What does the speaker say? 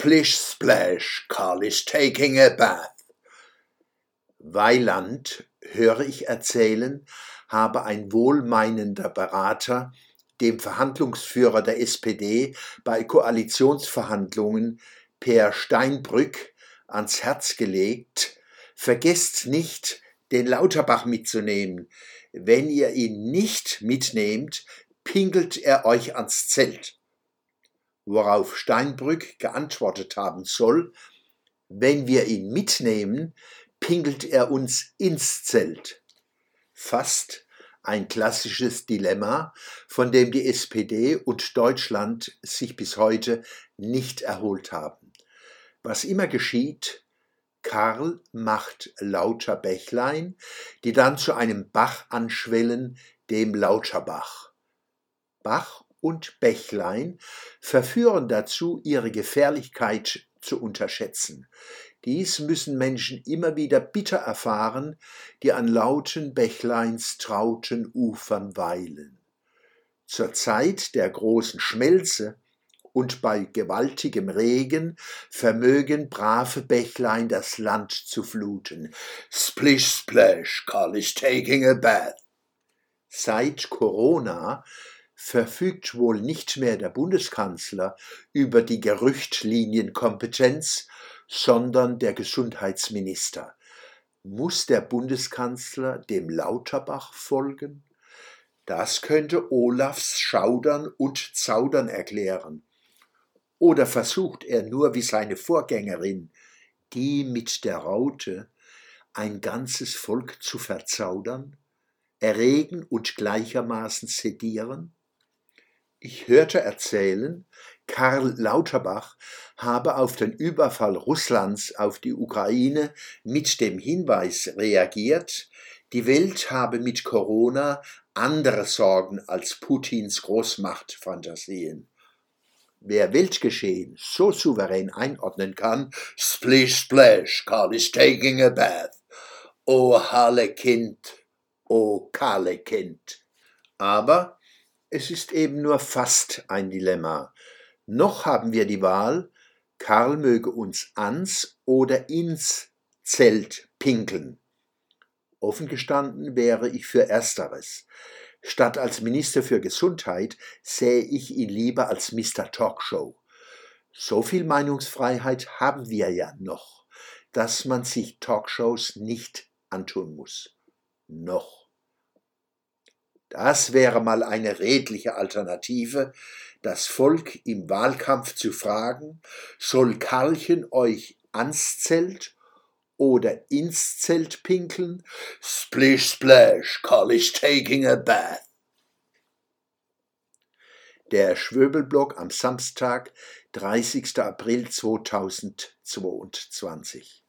Splish splash, Carl is taking a bath. Weiland, höre ich erzählen, habe ein wohlmeinender Berater dem Verhandlungsführer der SPD bei Koalitionsverhandlungen Per Steinbrück ans Herz gelegt, vergesst nicht, den Lauterbach mitzunehmen. Wenn ihr ihn nicht mitnehmt, pinkelt er euch ans Zelt. Worauf Steinbrück geantwortet haben soll, wenn wir ihn mitnehmen, pinkelt er uns ins Zelt. Fast ein klassisches Dilemma, von dem die SPD und Deutschland sich bis heute nicht erholt haben. Was immer geschieht, Karl macht lauter Bächlein, die dann zu einem Bach anschwellen, dem Lauterbach. Bach und Bächlein verführen dazu, ihre Gefährlichkeit zu unterschätzen. Dies müssen Menschen immer wieder bitter erfahren, die an lauten Bächleins trauten Ufern weilen. Zur Zeit der großen Schmelze und bei gewaltigem Regen vermögen brave Bächlein das Land zu fluten. Splish splash, Carl is taking a bath. Seit Corona verfügt wohl nicht mehr der Bundeskanzler über die Gerüchtlinienkompetenz, sondern der Gesundheitsminister. Muss der Bundeskanzler dem Lauterbach folgen? Das könnte Olafs Schaudern und Zaudern erklären. Oder versucht er nur wie seine Vorgängerin, die mit der Raute, ein ganzes Volk zu verzaudern, erregen und gleichermaßen sedieren? Ich hörte erzählen, Karl Lauterbach habe auf den Überfall Russlands auf die Ukraine mit dem Hinweis reagiert, die Welt habe mit Corona andere Sorgen als Putins Großmachtfantasien. Wer Weltgeschehen so souverän einordnen kann, splish splash, Karl is taking a bath. O Harlekind, o Karlekind. Aber es ist eben nur fast ein Dilemma. Noch haben wir die Wahl, Karl möge uns ans oder ins Zelt pinkeln. Offen gestanden wäre ich für Ersteres. Statt als Minister für Gesundheit sähe ich ihn lieber als Mr. Talkshow. So viel Meinungsfreiheit haben wir ja noch, dass man sich Talkshows nicht antun muss. Noch. Das wäre mal eine redliche Alternative, das Volk im Wahlkampf zu fragen, soll Karlchen euch ans Zelt oder ins Zelt pinkeln? Splish splash, Karl is taking a bath. Der Schwöbelblock am Samstag, 30. April 2022.